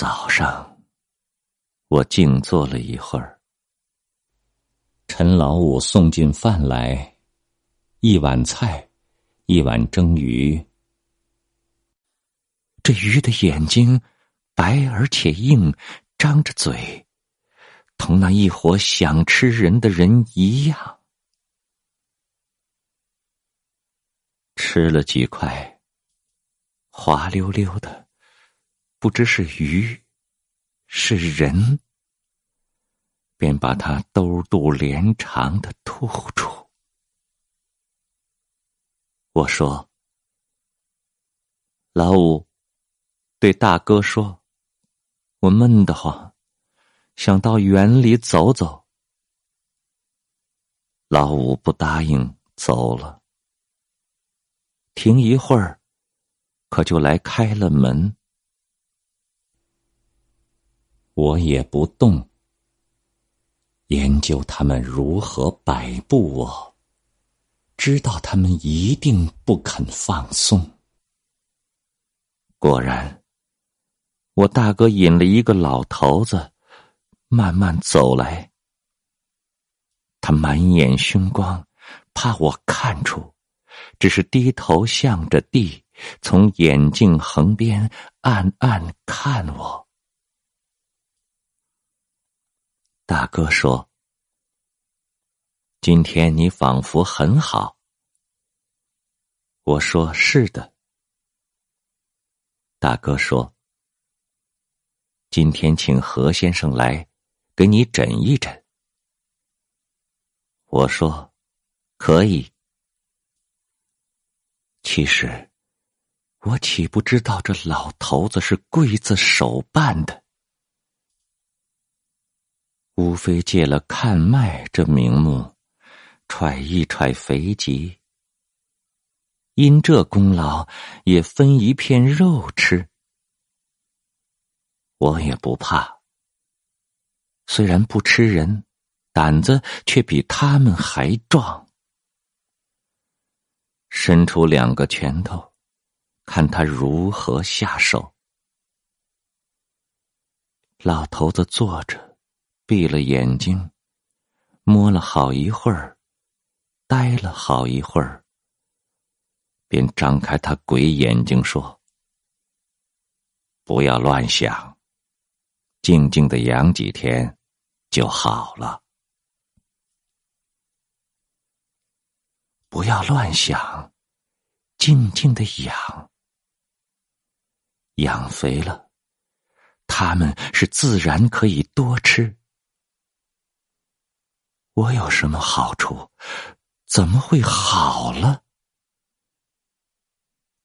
早上，我静坐了一会儿。陈老五送进饭来，一碗菜，一碗蒸鱼。这鱼的眼睛白而且硬，张着嘴，同那一伙想吃人的人一样。吃了几块，滑溜溜的，不知是鱼，是人，便把它兜肚连肠的吐出。我说：“老五。”对大哥说：“我闷得慌，想到园里走走。”老五不答应，走了。停一会儿，可就来开了门。我也不动，研究他们如何摆布我，知道他们一定不肯放松。果然。我大哥引了一个老头子，慢慢走来。他满眼凶光，怕我看出，只是低头向着地，从眼镜横边暗暗看我。大哥说：“今天你仿佛很好。”我说：“是的。”大哥说。今天请何先生来，给你诊一诊。我说，可以。其实，我岂不知道这老头子是刽子手办的？无非借了看脉这名目，揣一揣肥疾。因这功劳，也分一片肉吃。我也不怕，虽然不吃人，胆子却比他们还壮。伸出两个拳头，看他如何下手。老头子坐着，闭了眼睛，摸了好一会儿，呆了好一会儿，便张开他鬼眼睛说：“不要乱想。”静静的养几天，就好了。不要乱想，静静的养。养肥了，他们是自然可以多吃。我有什么好处？怎么会好了？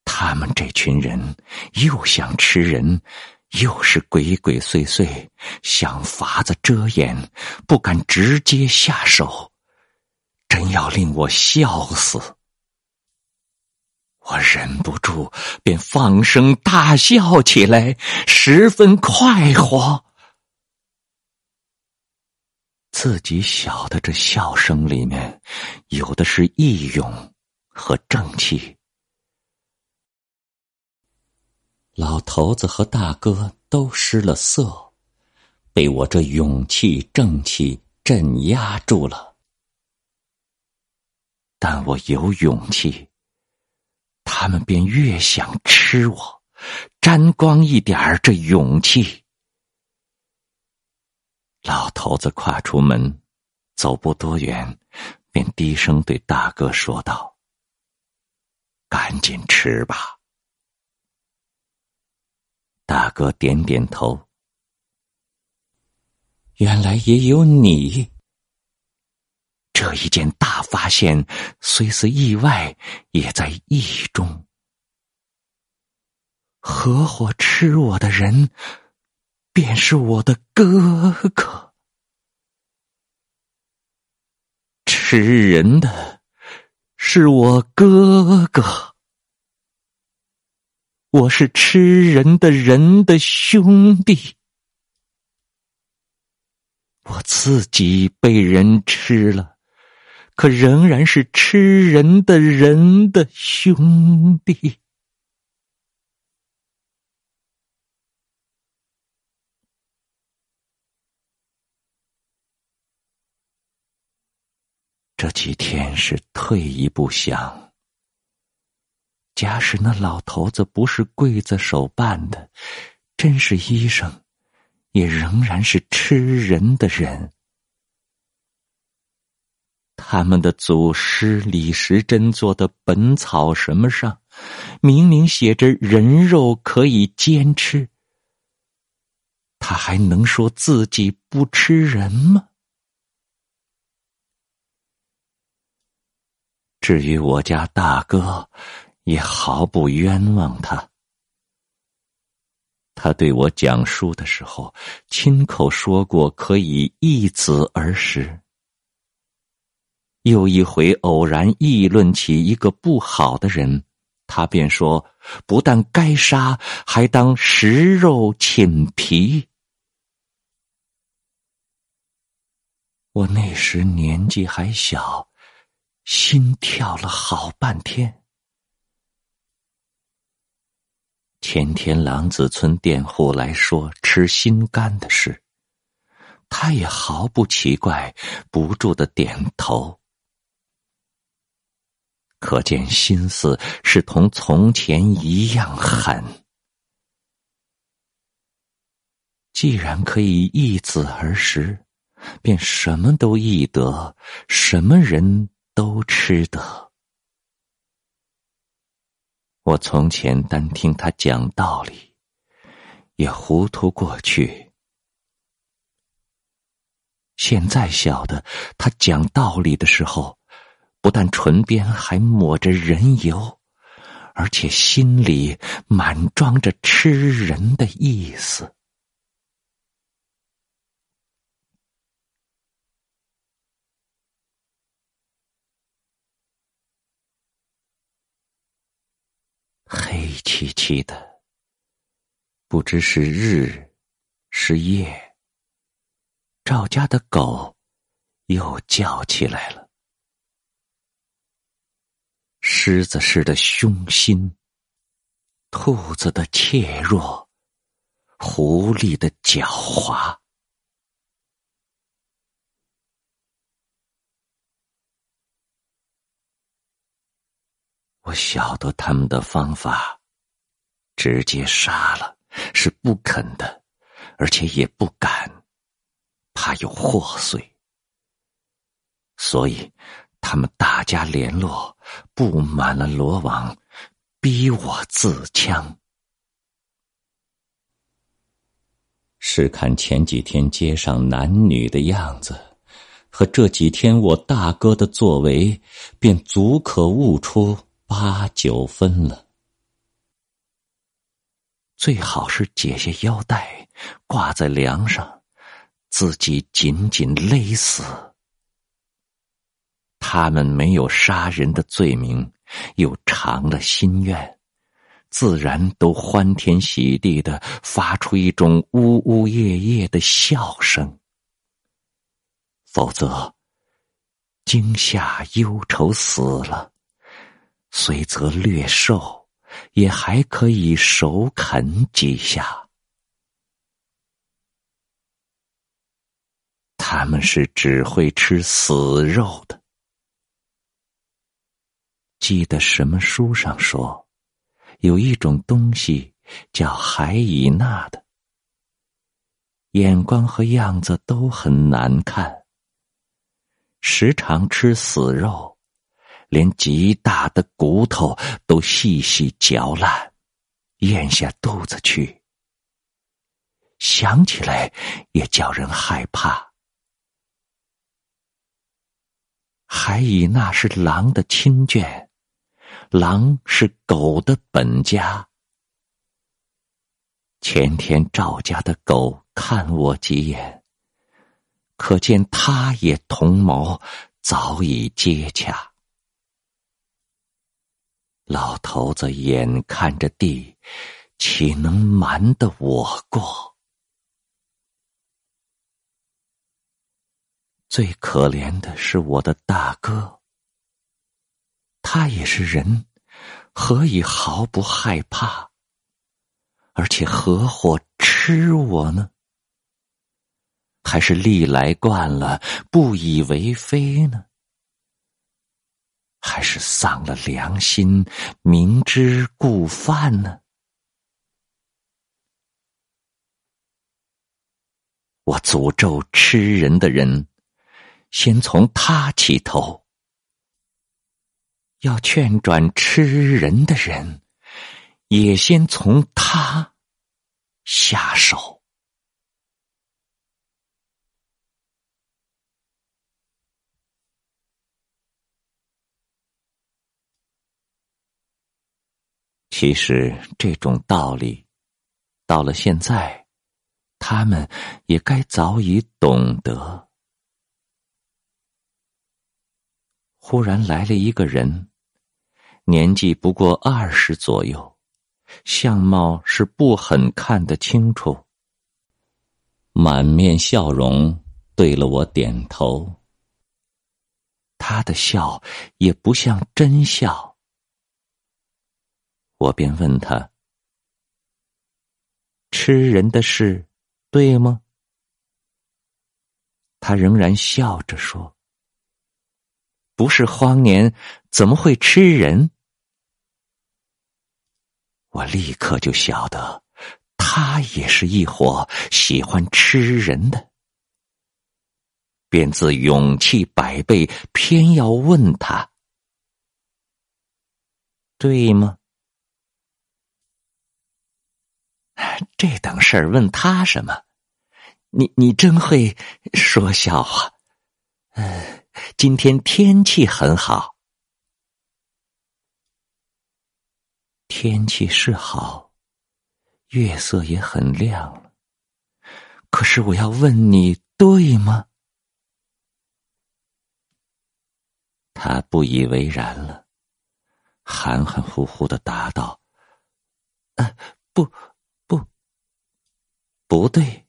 他们这群人又想吃人。又是鬼鬼祟祟，想法子遮掩，不敢直接下手，真要令我笑死！我忍不住，便放声大笑起来，十分快活。自己晓得，这笑声里面有的是义勇和正气。老头子和大哥都失了色，被我这勇气正气镇压住了。但我有勇气，他们便越想吃我，沾光一点儿这勇气。老头子跨出门，走不多远，便低声对大哥说道：“赶紧吃吧。”大哥点点头。原来也有你。这一件大发现，虽是意外，也在意中。合伙吃我的人，便是我的哥哥。吃人的，是我哥哥。我是吃人的人的兄弟，我自己被人吃了，可仍然是吃人的人的兄弟。这几天是退一步想，假使那老头子不是刽子手办的，真是医生，也仍然是吃人的人。他们的祖师李时珍做的《本草》什么上，明明写着人肉可以煎吃，他还能说自己不吃人吗？至于我家大哥，也毫不冤枉他。他对我讲述的时候，亲口说过可以易子而食。又一回偶然议论起一个不好的人，他便说：“不但该杀，还当食肉寝皮。”我那时年纪还小。心跳了好半天。前天狼子村佃户来说吃心肝的事，他也毫不奇怪，不住的点头。可见心思是同从前一样狠。既然可以易子而食，便什么都易得，什么人。都吃得。我从前单听他讲道理，也糊涂过去。现在晓得，他讲道理的时候，不但唇边还抹着人油，而且心里满装着吃人的意思。黑漆漆的，不知是日是夜。赵家的狗又叫起来了，狮子似的凶心，兔子的怯弱，狐狸的狡猾。我晓得他们的方法，直接杀了是不肯的，而且也不敢，怕有祸祟，所以他们大家联络，布满了罗网，逼我自枪。试看前几天街上男女的样子，和这几天我大哥的作为，便足可悟出。八九分了，最好是解下腰带挂在梁上，自己紧紧勒死。他们没有杀人的罪名，又偿了心愿，自然都欢天喜地的发出一种呜呜咽咽的笑声。否则，惊吓忧愁死了。虽则略瘦，也还可以手啃几下。他们是只会吃死肉的。记得什么书上说，有一种东西叫海以纳的，眼光和样子都很难看，时常吃死肉。连极大的骨头都细细嚼烂，咽下肚子去。想起来也叫人害怕。还以那是狼的亲眷，狼是狗的本家。前天赵家的狗看我几眼，可见他也同谋，早已接洽。老头子眼看着地，岂能瞒得我过？最可怜的是我的大哥，他也是人，何以毫不害怕？而且合伙吃我呢？还是历来惯了，不以为非呢？还是丧了良心，明知故犯呢？我诅咒吃人的人，先从他起头；要劝转吃人的人，也先从他下手。其实这种道理，到了现在，他们也该早已懂得。忽然来了一个人，年纪不过二十左右，相貌是不很看得清楚，满面笑容，对了我点头。他的笑也不像真笑。我便问他：“吃人的事，对吗？”他仍然笑着说：“不是荒年，怎么会吃人？”我立刻就晓得，他也是一伙喜欢吃人的，便自勇气百倍，偏要问他：“对吗？” 这等事儿问他什么？你你真会说笑话。嗯，今天天气很好，天气是好，月色也很亮了。可是我要问你，对吗？他不以为然了，含含糊糊的答道：“啊，不。”不对，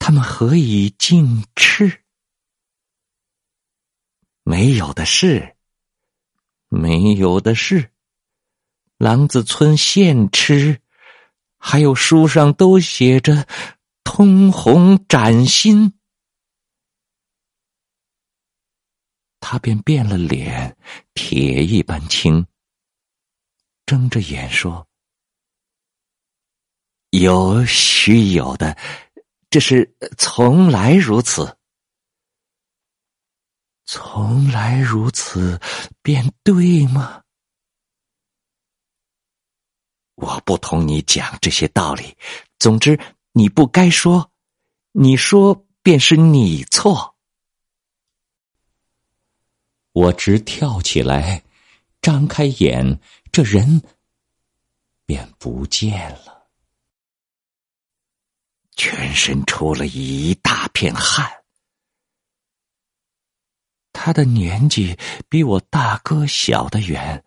他们何以尽吃？没有的事，没有的事。狼子村现吃，还有书上都写着“通红崭新”。他便变了脸，铁一般青，睁着眼说。有须有的，这是从来如此，从来如此，便对吗？我不同你讲这些道理。总之，你不该说，你说便是你错。我直跳起来，张开眼，这人便不见了。全身出了一大片汗，他的年纪比我大哥小得远，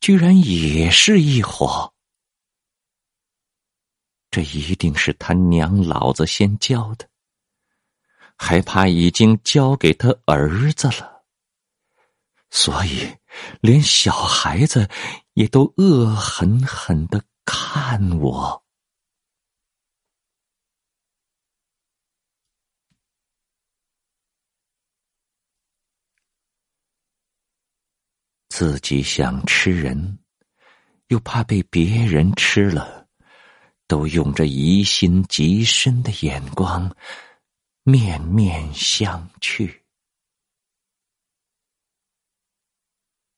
居然也是一伙。这一定是他娘老子先教的，还怕已经交给他儿子了，所以连小孩子也都恶狠狠的看我。自己想吃人，又怕被别人吃了，都用着疑心极深的眼光，面面相觑。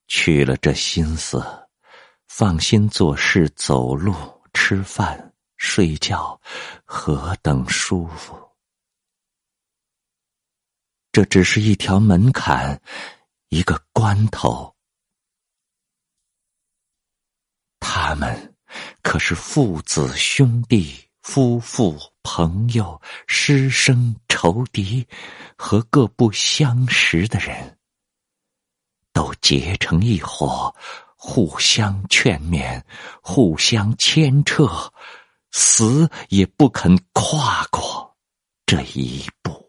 去了这心思，放心做事、走路、吃饭、睡觉，何等舒服！这只是一条门槛，一个关头。他们可是父子兄弟、夫妇朋友、师生仇敌和各不相识的人，都结成一伙，互相劝勉，互相牵扯，死也不肯跨过这一步。